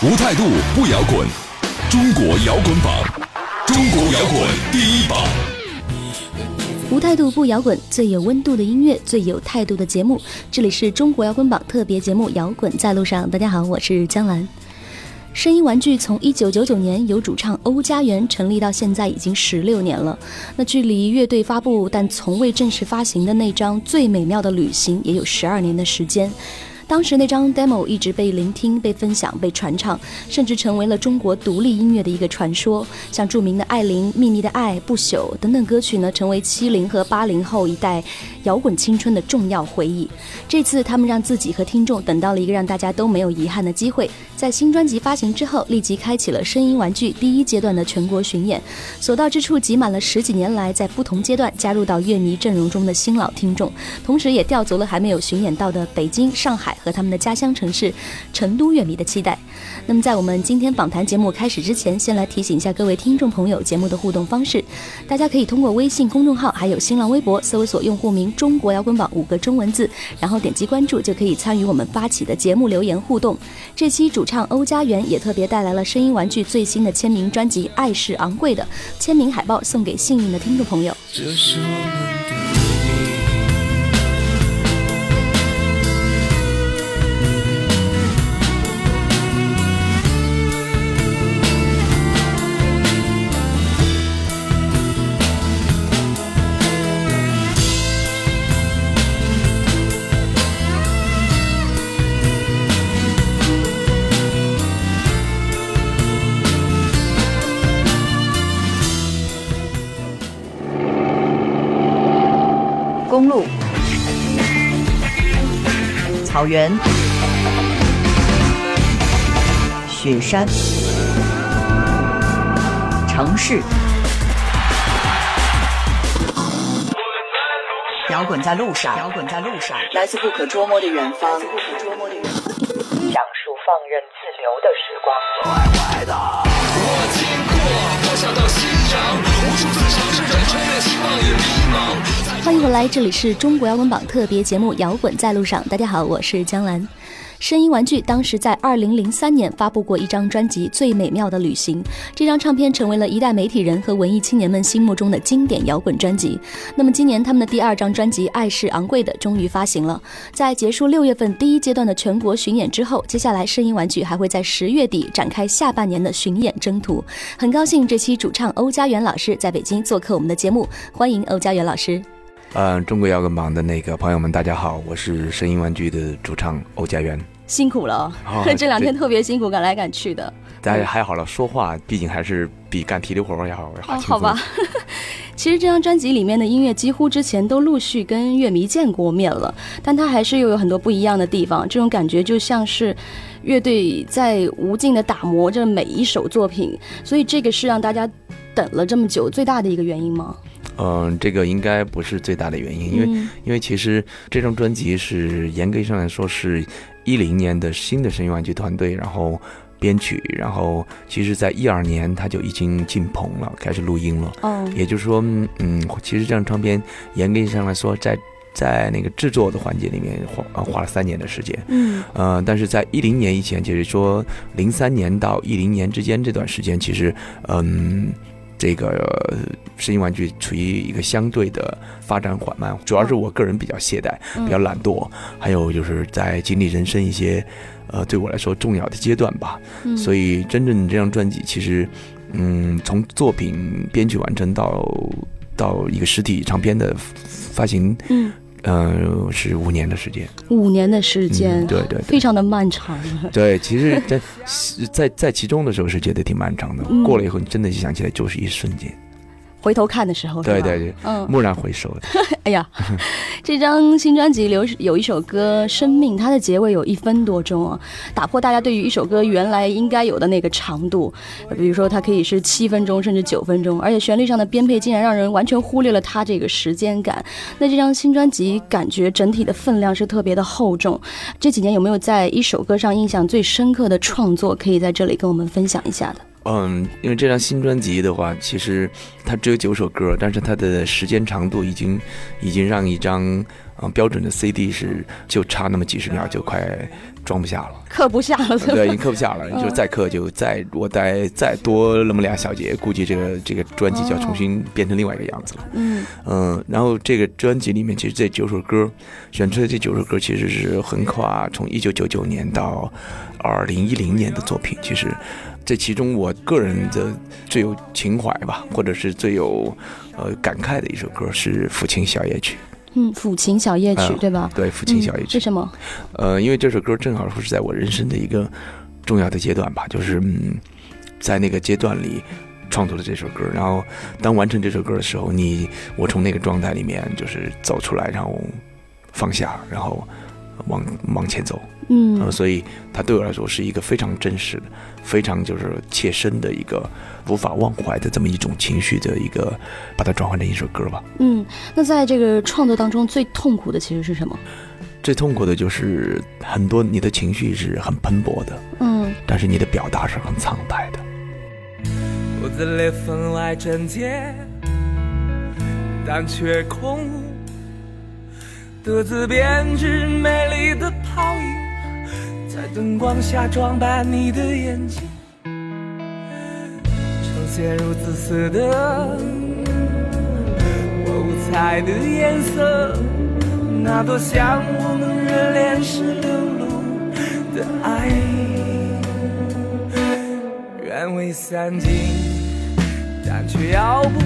无态度不摇滚，中国摇滚榜，中国摇滚第一榜。无态度不摇滚，最有温度的音乐，最有态度的节目。这里是中国摇滚榜特别节目《摇滚在路上》。大家好，我是江兰。声音玩具从一九九九年由主唱欧家园成立到现在已经十六年了。那距离乐队发布但从未正式发行的那张《最美妙的旅行》也有十二年的时间。当时那张 demo 一直被聆听、被分享、被传唱，甚至成为了中国独立音乐的一个传说。像著名的《艾琳》《秘密的爱》《不朽》等等歌曲呢，成为七零和八零后一代摇滚青春的重要回忆。这次他们让自己和听众等到了一个让大家都没有遗憾的机会，在新专辑发行之后，立即开启了声音玩具第一阶段的全国巡演，所到之处挤满了十几年来在不同阶段加入到乐迷阵容中的新老听众，同时也吊足了还没有巡演到的北京、上海。和他们的家乡城市成都乐迷的期待。那么，在我们今天访谈节目开始之前，先来提醒一下各位听众朋友节目的互动方式。大家可以通过微信公众号还有新浪微博搜索用户名“中国摇滚榜”五个中文字，然后点击关注，就可以参与我们发起的节目留言互动。这期主唱欧家园也特别带来了声音玩具最新的签名专辑《爱是昂贵的》签名海报，送给幸运的听众朋友。这是我们的。公路、草原、雪山、城市，摇滚在路上，摇滚在路上，来自不可捉摸的远方，讲述放任自流的时光。坏坏的，我经过，翱翔到夕阳，无数次尝试着穿越希望与迷茫。欢迎回来，这里是中国摇滚榜特别节目《摇滚在路上》。大家好，我是江兰。声音玩具当时在二零零三年发布过一张专辑《最美妙的旅行》，这张唱片成为了一代媒体人和文艺青年们心目中的经典摇滚专辑。那么今年他们的第二张专辑《爱是昂贵的》终于发行了。在结束六月份第一阶段的全国巡演之后，接下来声音玩具还会在十月底展开下半年的巡演征途。很高兴这期主唱欧家园老师在北京做客我们的节目，欢迎欧家园老师。嗯，中国摇滚榜的那个朋友们，大家好，我是声音玩具的主唱欧家园。辛苦了，这两天特别辛苦，赶来赶去的。大家还好了，说话毕竟还是比干体力活要好。哦，好吧。其实这张专辑里面的音乐几乎之前都陆续跟乐迷见过面了，但它还是又有很多不一样的地方。这种感觉就像是乐队在无尽的打磨着每一首作品，所以这个是让大家等了这么久最大的一个原因吗？嗯，这个应该不是最大的原因，因为因为其实这张专辑是严格意义上来说是一零年的新的声音玩具团队，然后编曲，然后其实在一二年他就已经进棚了，开始录音了。哦，也就是说，嗯，其实这张唱片严格意义上来说，在在那个制作的环节里面花花了三年的时间。嗯，呃，但是在一零年以前，就是说零三年到一零年之间这段时间，其实，嗯。这个声音玩具处于一个相对的发展缓慢，主要是我个人比较懈怠，比较懒惰，还有就是在经历人生一些，呃，对我来说重要的阶段吧。所以，真正这张专辑，其实，嗯，从作品编曲完成到到一个实体唱片的发行，嗯。嗯，是五年的时间，五年的时间，对对，非常的漫长。对，其实，在在在其中的时候是觉得挺漫长的，过了以后，你真的想起来就是一瞬间。回头看的时候，对对对，嗯，蓦然回首。哎呀，这张新专辑留有一首歌《生命》，它的结尾有一分多钟啊，打破大家对于一首歌原来应该有的那个长度，比如说它可以是七分钟甚至九分钟，而且旋律上的编配竟然让人完全忽略了它这个时间感。那这张新专辑感觉整体的分量是特别的厚重。这几年有没有在一首歌上印象最深刻的创作，可以在这里跟我们分享一下的？嗯，因为这张新专辑的话，其实它只有九首歌，但是它的时间长度已经已经让一张嗯标准的 CD 是就差那么几十秒就快装不下了，刻不下了，对，已经刻不下了。就再刻就再我待再多那么俩小节，估计这个这个专辑就要重新变成另外一个样子了。嗯嗯，然后这个专辑里面其实这九首歌选出的这九首歌其实是横跨从一九九九年到二零一零年的作品，其实。这其中，我个人的最有情怀吧，或者是最有呃感慨的一首歌是《抚琴小夜曲》。嗯，《抚琴小夜曲》对吧？对，《抚琴小夜曲》。为什么？呃，因为这首歌正好是在我人生的一个重要的阶段吧，就是嗯，在那个阶段里创作了这首歌。然后，当完成这首歌的时候，你我从那个状态里面就是走出来，然后放下，然后往往前走。嗯，所以它对我来说是一个非常真实的、非常就是切身的一个无法忘怀的这么一种情绪的一个，把它转换成一首歌吧。嗯，那在这个创作当中最痛苦的其实是什么？最痛苦的就是很多你的情绪是很喷薄的，嗯，但是你的表达是很苍白的。我的裂缝来整洁，但却空各自编织美丽的泡影。在灯光下装扮你的眼睛，呈现如紫色的五彩的颜色，那多像我们热恋时流露的爱，愿未散尽，但却遥不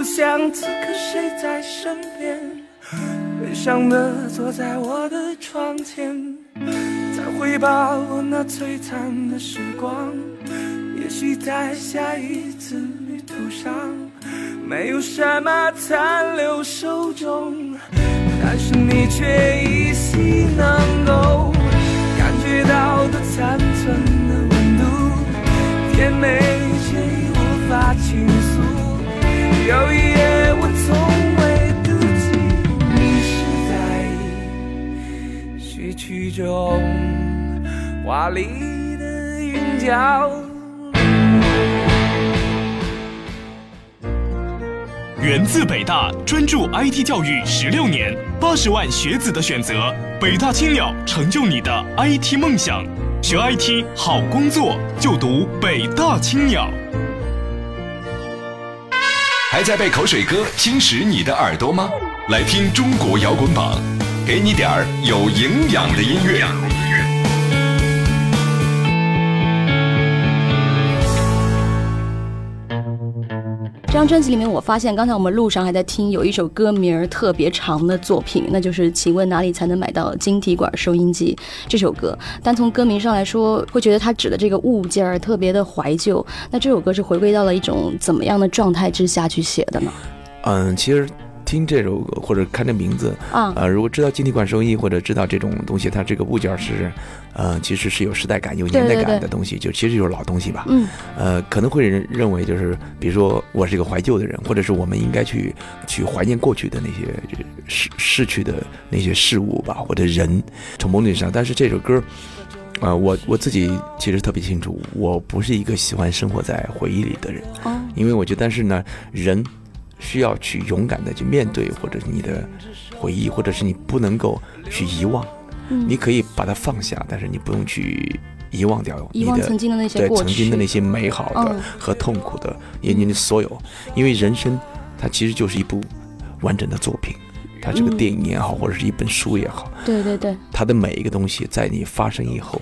不想此刻谁在身边，悲伤的坐在我的窗前，再回把我那璀璨的时光。也许在下一次旅途上，没有什么残留手中，但是你却依稀能够感觉到的残存的温度，甜美却已无法倾诉。有一夜我从。曲中华丽的韵脚。源自北大，专注 IT 教育十六年，八十万学子的选择，北大青鸟成就你的 IT 梦想。学 IT 好工作，就读北大青鸟。还在被口水歌侵蚀你的耳朵吗？来听中国摇滚榜。给你点儿有营养的音乐。这张专辑里面，我发现刚才我们路上还在听有一首歌名儿特别长的作品，那就是“请问哪里才能买到晶体管收音机”这首歌。单从歌名上来说，会觉得它指的这个物件儿特别的怀旧。那这首歌是回归到了一种怎么样的状态之下去写的呢？嗯，其实。听这首歌或者看这名字啊，呃，如果知道晶体管收音或者知道这种东西，它这个物件是，呃，其实是有时代感、有年代感的东西，就其实就是老东西吧。嗯，呃，可能会认认为就是，比如说我是一个怀旧的人，或者是我们应该去去怀念过去的那些逝逝去的那些事物吧，或者人，从某种意义上。但是这首歌，呃，我我自己其实特别清楚，我不是一个喜欢生活在回忆里的人，哦，因为我觉得，但是呢，人。需要去勇敢的去面对，或者你的回忆，或者是你不能够去遗忘，你可以把它放下，但是你不用去遗忘掉遗忘曾经的那些对曾经的那些美好的和痛苦的，也你的所有，因为人生它其实就是一部完整的作品，它是个电影也好，或者是一本书也好，对对对，它的每一个东西在你发生以后，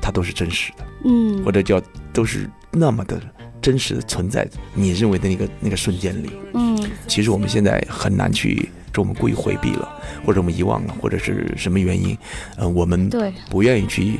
它都是真实的，嗯，或者叫都是那么的。真实的存在，你认为的那个那个瞬间里，嗯，其实我们现在很难去，说我们故意回避了，或者我们遗忘了，或者是什么原因，呃，我们对。不愿意去，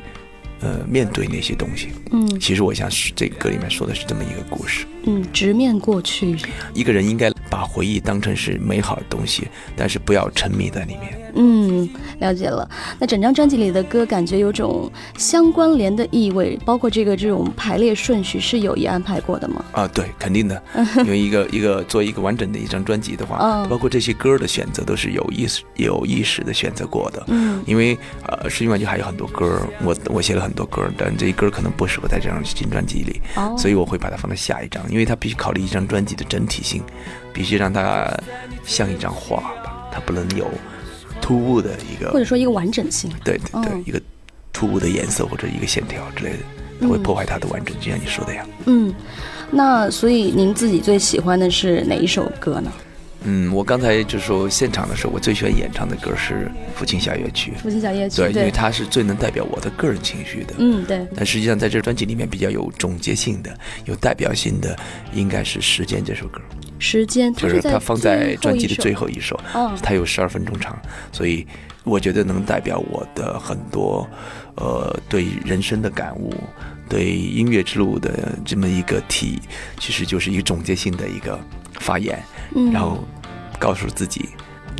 呃，面对那些东西，嗯，其实我想是这歌里面说的是这么一个故事，嗯，直面过去，一个人应该把回忆当成是美好的东西，但是不要沉迷在里面。嗯，了解了。那整张专辑里的歌感觉有种相关联的意味，包括这个这种排列顺序是有意安排过的吗？啊，对，肯定的。因为一个一个做一个完整的一张专辑的话，包括这些歌的选择都是有意识、有意识的选择过的。嗯，因为呃，实际上就还有很多歌，我我写了很多歌，但这一歌可能不适合在这张新专辑里，所以我会把它放在下一张，因为它必须考虑一张专辑的整体性，必须让它像一张画吧，它不能有。突兀的一个，或者说一个完整性，对对对，一个突兀的颜色或者一个线条之类的，它会破坏它的完整，就像你说的呀。嗯，那所以您自己最喜欢的是哪一首歌呢？嗯，我刚才就说现场的时候，我最喜欢演唱的歌是《父亲小夜曲》。父亲小夜曲，对，因为它是最能代表我的个人情绪的。嗯，对。但实际上，在这专辑里面比较有总结性的、有代表性的，应该是《时间》这首歌。时间就是它放在专辑的最后一首，哦，它有十二分钟长，所以我觉得能代表我的很多，呃，对人生的感悟，对音乐之路的这么一个体，其实就是一个总结性的一个发言，嗯，然后告诉自己，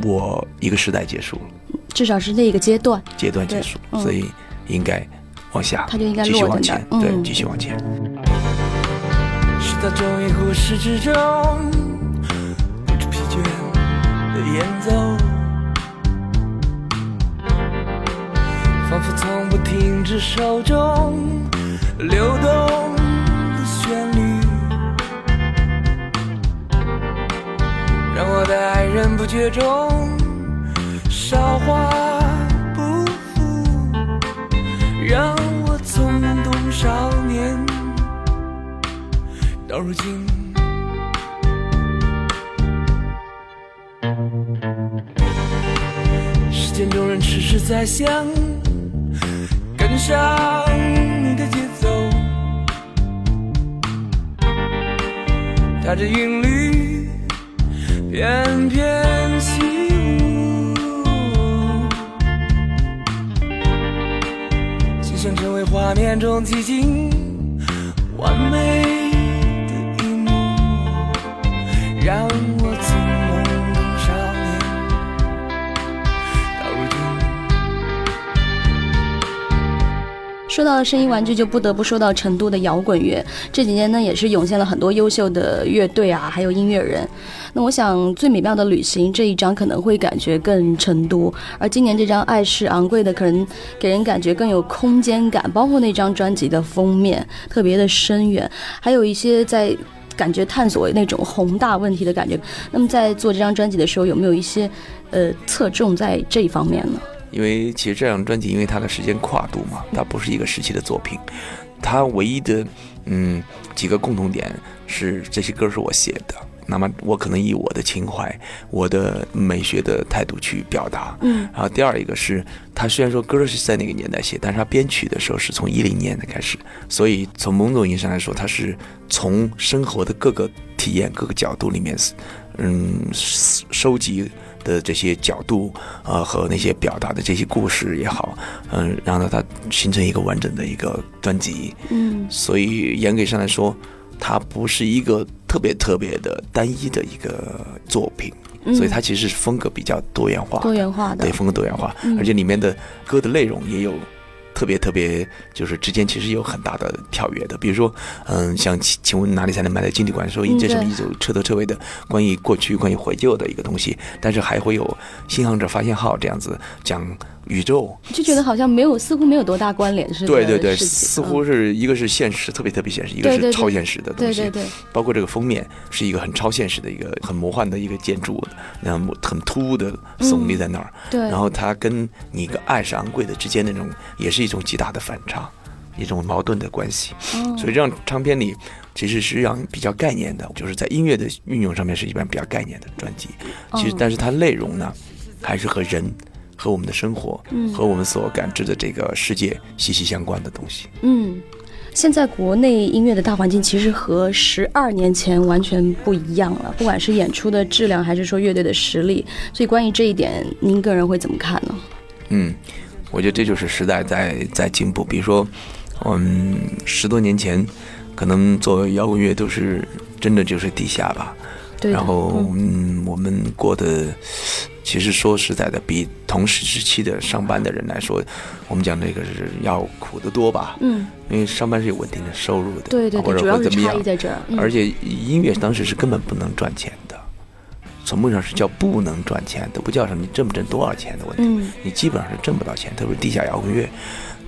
我一个时代结束了，至少是那一个阶段，阶段结束，所以应该往下，他就应该继续往前，对，嗯，继续往前。是在周一忽视之中。的演奏，仿佛从不停止手中流动我的爱人不觉中韶华不复，让我从懵懂少年到如今。时间中人迟迟在想，跟上你的节奏，踏着韵律翩翩起舞，就想成为画面中寂静完美的一幕，让我说到声音玩具，就不得不说到成都的摇滚乐。这几年呢，也是涌现了很多优秀的乐队啊，还有音乐人。那我想，《最美妙的旅行》这一张可能会感觉更成都，而今年这张《爱是昂贵的》可能给人感觉更有空间感。包括那张专辑的封面特别的深远，还有一些在感觉探索那种宏大问题的感觉。那么在做这张专辑的时候，有没有一些呃侧重在这一方面呢？因为其实这张专辑，因为它的时间跨度嘛，它不是一个时期的作品，它唯一的嗯几个共同点是这些歌是我写的，那么我可能以我的情怀、我的美学的态度去表达，嗯，然后第二一个是它虽然说歌是在那个年代写，但是它编曲的时候是从一零年的开始，所以从某种意义上来说，它是从生活的各个体验、各个角度里面，嗯收集。的这些角度，呃，和那些表达的这些故事也好，嗯，让它它形成一个完整的一个专辑，嗯，所以严格上来说，它不是一个特别特别的单一的一个作品，所以它其实是风格比较多元化，多元化的，对，风格多元化，而且里面的歌的内容也有。特别特别，就是之间其实有很大的跳跃的，比如说，嗯，像请请问哪里才能买到金地馆？说这是一种彻头彻尾的关于过去、关于怀旧的一个东西，但是还会有新航者发现号这样子讲宇宙，就觉得好像没有，似乎没有多大关联似的。对对对，似乎是一个是现实，特别特别现实，一个是超现实的东西。对对对，包括这个封面是一个很超现实的一个很魔幻的一个建筑，然后很突兀的耸立在那儿。对，然后它跟你一个爱是昂贵的之间那种，也是一种极大的反差，一种矛盾的关系。所以这张唱片里其实实际上比较概念的，就是在音乐的运用上面是一般比较概念的专辑。其实，但是它内容呢，还是和人。和我们的生活，嗯，和我们所感知的这个世界息息相关的东西。嗯，现在国内音乐的大环境其实和十二年前完全不一样了，不管是演出的质量，还是说乐队的实力。所以关于这一点，您个人会怎么看呢？嗯，我觉得这就是时代在在进步。比如说，嗯，十多年前，可能做摇滚乐都是真的就是地下吧。对。然后，嗯，我们过的。其实说实在的，比同时时期的上班的人来说，我们讲这个是要苦得多吧。嗯，因为上班是有稳定的收入的，对对对，主要是差异在这儿。而且音乐当时是根本不能赚钱的，从目上是叫不能赚钱，都不叫什么你挣不挣多少钱的问题。嗯，你基本上是挣不到钱，特别是地下摇滚乐，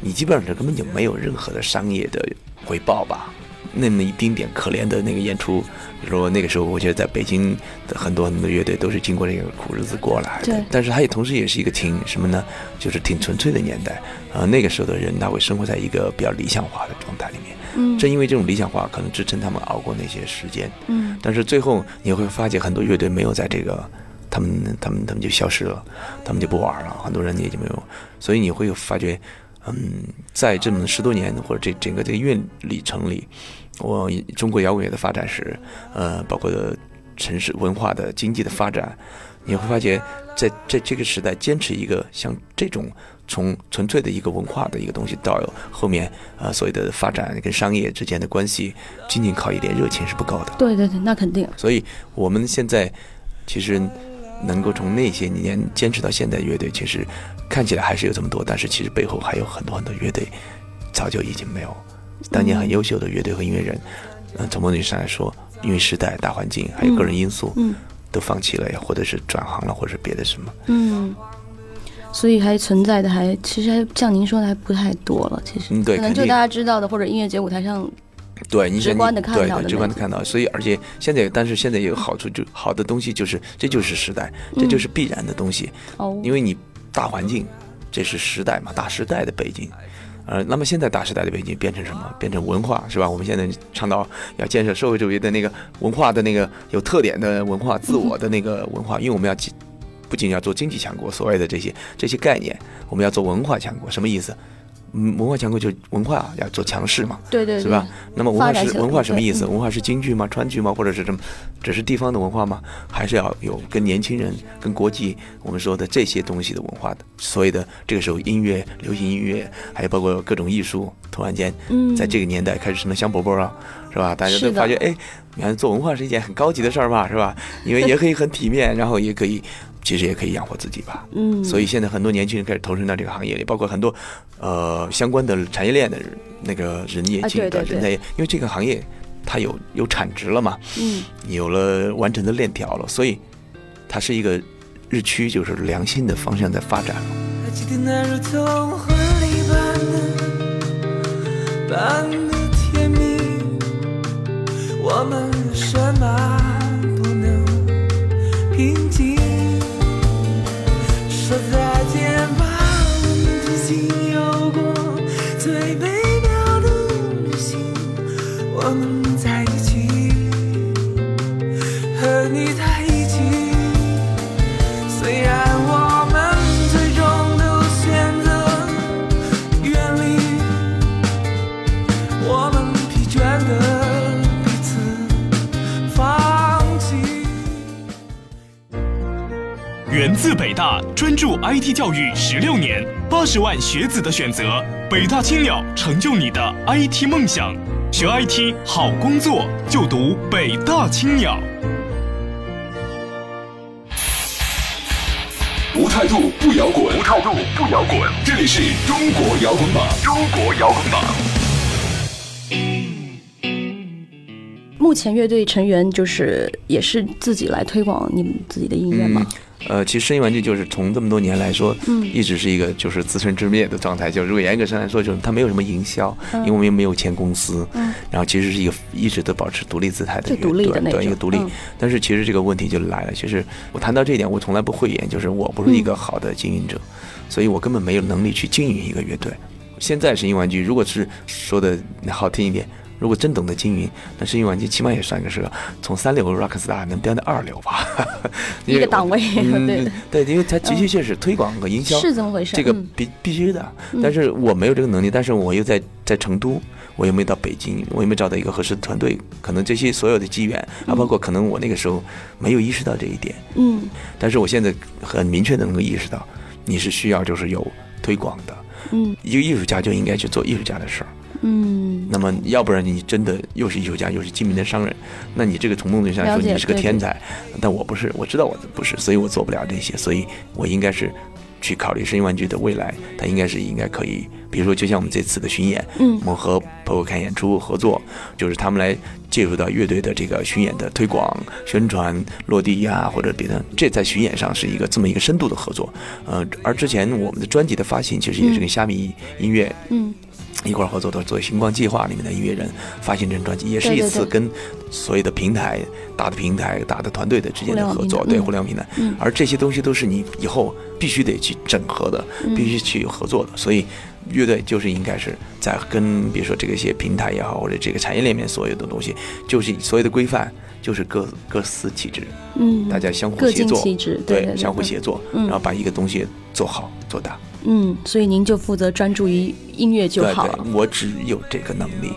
你基本上是根本就没有任何的商业的回报吧。那么一丁点可怜的那个演出，比如说那个时候，我觉得在北京的很多很多乐队都是经过这个苦日子过来的。但是它也同时也是一个挺什么呢？就是挺纯粹的年代。呃，那个时候的人他会生活在一个比较理想化的状态里面。嗯。正因为这种理想化，可能支撑他们熬过那些时间。嗯。但是最后你会发现，很多乐队没有在这个，他们他们他们就消失了，他们就不玩了，很多人也就没有。所以你会发觉，嗯，在这么十多年或者这整个这个乐历程里。我中国摇滚乐的发展史，呃，包括城市文化的经济的发展，你会发觉，在在这个时代，坚持一个像这种从纯粹的一个文化的一个东西，到后面呃所谓的发展跟商业之间的关系，仅仅靠一点热情是不够的。对对对，那肯定。所以我们现在其实能够从那些年坚持到现在，乐队其实看起来还是有这么多，但是其实背后还有很多很多乐队早就已经没有。当年很优秀的乐队和音乐人，嗯，从某种意义上来说，因为时代、大环境还有个人因素，嗯，都放弃了呀，或者是转行了，或者是别的什么，嗯，所以还存在的还其实还像您说的还不太多了，其实，嗯，对，可能就大家知道的或者音乐节舞台上，对，直观的看到的，直观的看到，所以而且现在，但是现在也有好处，就好的东西就是这就是时代，这就是必然的东西，哦，因为你大环境，这是时代嘛，大时代的背景。呃，那么现在大时代的背景变成什么？变成文化是吧？我们现在倡导要建设社会主义的那个文化的那个有特点的文化，自我的那个文化，因为我们要不仅要做经济强国，所谓的这些这些概念，我们要做文化强国，什么意思？嗯，文化强国就文化要做强势嘛，对对，是吧？那么文化是文化什么意思？文化是京剧吗？川剧吗？或者是什么？只是地方的文化吗？还是要有跟年轻人、跟国际我们说的这些东西的文化的？所以的这个时候音乐、流行音乐，还有包括各种艺术，突然间，在这个年代开始成了香饽饽了，是吧？大家都发觉，哎，你看做文化是一件很高级的事儿嘛，是吧？因为也可以很体面，然后也可以。其实也可以养活自己吧，嗯，所以现在很多年轻人开始投身到这个行业里，包括很多，呃，相关的产业链的那个人也进的人在，因为这个行业它有有产值了嘛，嗯，有了完整的链条了，所以它是一个日趋就是良性的方向在发展了。般的甜蜜，我们什么不能。平静。专注 IT 教育十六年，八十万学子的选择，北大青鸟成就你的 IT 梦想。学 IT 好工作就读北大青鸟。无态度不摇滚，无态度不摇滚。这里是中国摇滚榜，中国摇滚榜。目前乐队成员就是也是自己来推广你们自己的音乐吗？呃，其实声音玩具就是从这么多年来说，嗯，一直是一个就是自生自灭的状态。就如果严格上来说，就是它没有什么营销，因为我们没有签公司，嗯，然后其实是一个一直都保持独立姿态的一个对一个独立。但是其实这个问题就来了，其实我谈到这一点，我从来不讳言，就是我不是一个好的经营者，所以我根本没有能力去经营一个乐队。现在声音玩具，如果是说的好听一点。如果真懂得经营，那声音玩具起码也算个是从三流 rock star 能飙到二流吧，一个档位。对对，因为它的确确实推广和营销是这么回事，这个必必须的。但是我没有这个能力，但是我又在在成都，我又没到北京，我又没找到一个合适的团队，可能这些所有的机缘啊，包括可能我那个时候没有意识到这一点。嗯，但是我现在很明确的能够意识到，你是需要就是有推广的。嗯，一个艺术家就应该去做艺术家的事儿。嗯，那么要不然你真的又是艺术家又是精明的商人，那你这个从某种意义上说你是个天才，但我不是，我知道我不是，所以我做不了这些，所以我应该是去考虑声音玩具的未来，它应该是应该可以，比如说就像我们这次的巡演，嗯，我们和朋友看演出合作，就是他们来介入到乐队的这个巡演的推广、宣传、落地呀或者别的，这在巡演上是一个这么一个深度的合作，呃，而之前我们的专辑的发行其实也是跟虾米音乐，嗯。一块儿合作的做《星光计划》里面的音乐人发行这张专辑，也是一次跟所有的平台、大的平台、大的团队的之间的合作，对互联网平台。而这些东西都是你以后必须得去整合的，必须去合作的。所以，乐队就是应该是在跟比如说这个一些平台也好，或者这个产业链里面所有的东西，就是所有的规范，就是各各司其职，嗯，大家相互协作，对，相互协作，然后把一个东西做好做大。嗯，所以您就负责专注于音乐就好了。我只有这个能力，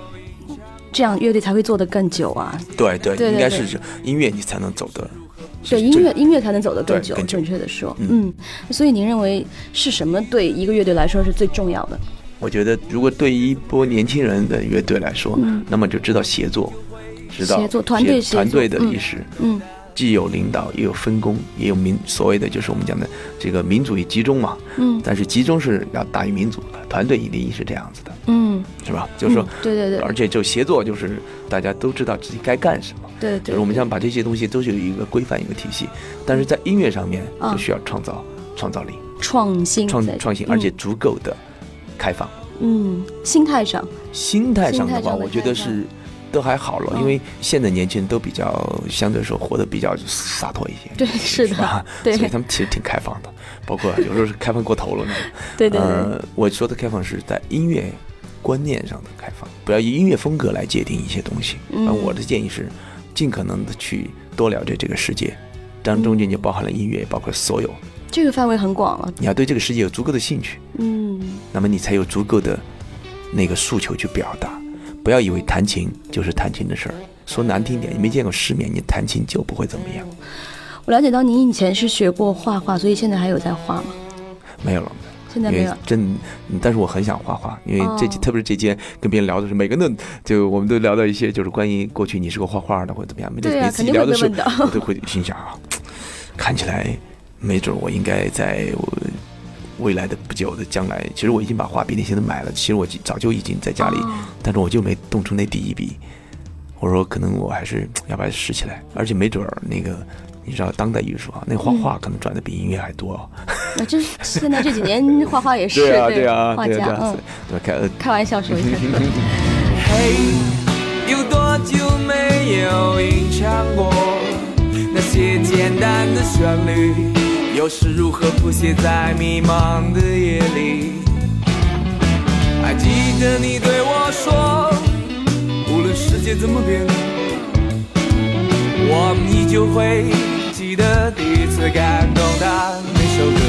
这样乐队才会做得更久啊。对对，应该是音乐你才能走得。对音乐，音乐才能走得更久。准确的说，嗯，所以您认为是什么对一个乐队来说是最重要的？我觉得，如果对一波年轻人的乐队来说，那么就知道协作，知道协作团队团队的意识，嗯。既有领导，也有分工，也有民所谓的就是我们讲的这个民主与集中嘛。嗯。但是集中是要大于民主的，团队一定是这样子的。嗯。是吧？就是说。对对对。而且就协作，就是大家都知道自己该干什么。对对。就是我们想把这些东西都是有一个规范、一个体系，但是在音乐上面就需要创造创造力、创新、创创新，而且足够的开放。嗯，心态上。心态上的话，我觉得是。都还好了，因为现在年轻人都比较相对说活得比较洒脱一些，对，是的，对，所以他们其实挺开放的，包括有时候是开放过头了呢。对对对，我说的开放是在音乐观念上的开放，不要以音乐风格来界定一些东西。嗯，我的建议是尽可能的去多了解这个世界，当中间就包含了音乐，包括所有。这个范围很广了。你要对这个世界有足够的兴趣，嗯，那么你才有足够的那个诉求去表达。不要以为弹琴就是弹琴的事儿，说难听点，你没见过世面，你弹琴就不会怎么样。我了解到您以前是学过画画，所以现在还有在画吗？没有了，现在没有。真，但是我很想画画，因为这特别是这间跟别人聊的是，每个人都就我们都聊到一些就是关于过去你是个画画的或者怎么样，对啊，自己聊的时候，我都会心想啊，看起来没准我应该在。未来的不久的将来，其实我已经把画笔那些都买了。其实我早就已经在家里，但是我就没动出那第一笔。我说可能我还是 要把它拾起来，而且没准儿那个，你知道当代艺术啊，那画画可能赚的比音乐还多。那这现在这几年画画也是对啊对啊画家嗯，对开开玩笑说一下。嘿，有多久没有吟唱过那些简单的旋律？又是如何谱写在迷茫的夜里？还记得你对我说，无论世界怎么变，我依旧会记得第一次感动的那首歌。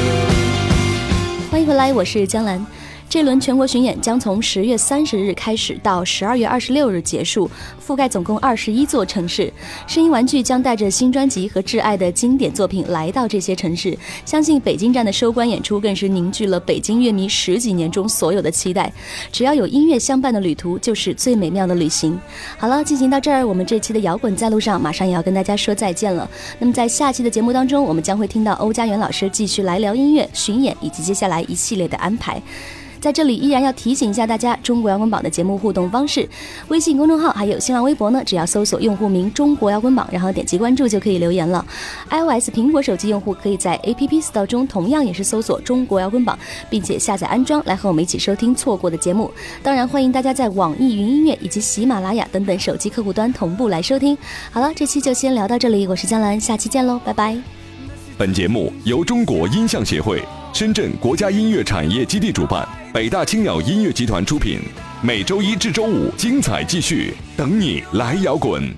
欢迎回来，我是江兰。这轮全国巡演将从十月三十日开始，到十二月二十六日结束，覆盖总共二十一座城市。声音玩具将带着新专辑和挚爱的经典作品来到这些城市。相信北京站的收官演出更是凝聚了北京乐迷十几年中所有的期待。只要有音乐相伴的旅途，就是最美妙的旅行。好了，进行到这儿，我们这期的摇滚在路上马上也要跟大家说再见了。那么在下期的节目当中，我们将会听到欧家园老师继续来聊音乐、巡演以及接下来一系列的安排。在这里依然要提醒一下大家，中国摇滚榜的节目互动方式，微信公众号还有新浪微博呢，只要搜索用户名“中国摇滚榜”，然后点击关注就可以留言了。iOS 苹果手机用户可以在 App Store 中同样也是搜索“中国摇滚榜”，并且下载安装来和我们一起收听错过的节目。当然，欢迎大家在网易云音乐以及喜马拉雅等等手机客户端同步来收听。好了，这期就先聊到这里，我是江兰，下期见喽，拜拜。本节目由中国音像协会、深圳国家音乐产业基地主办，北大青鸟音乐集团出品。每周一至周五精彩继续，等你来摇滚。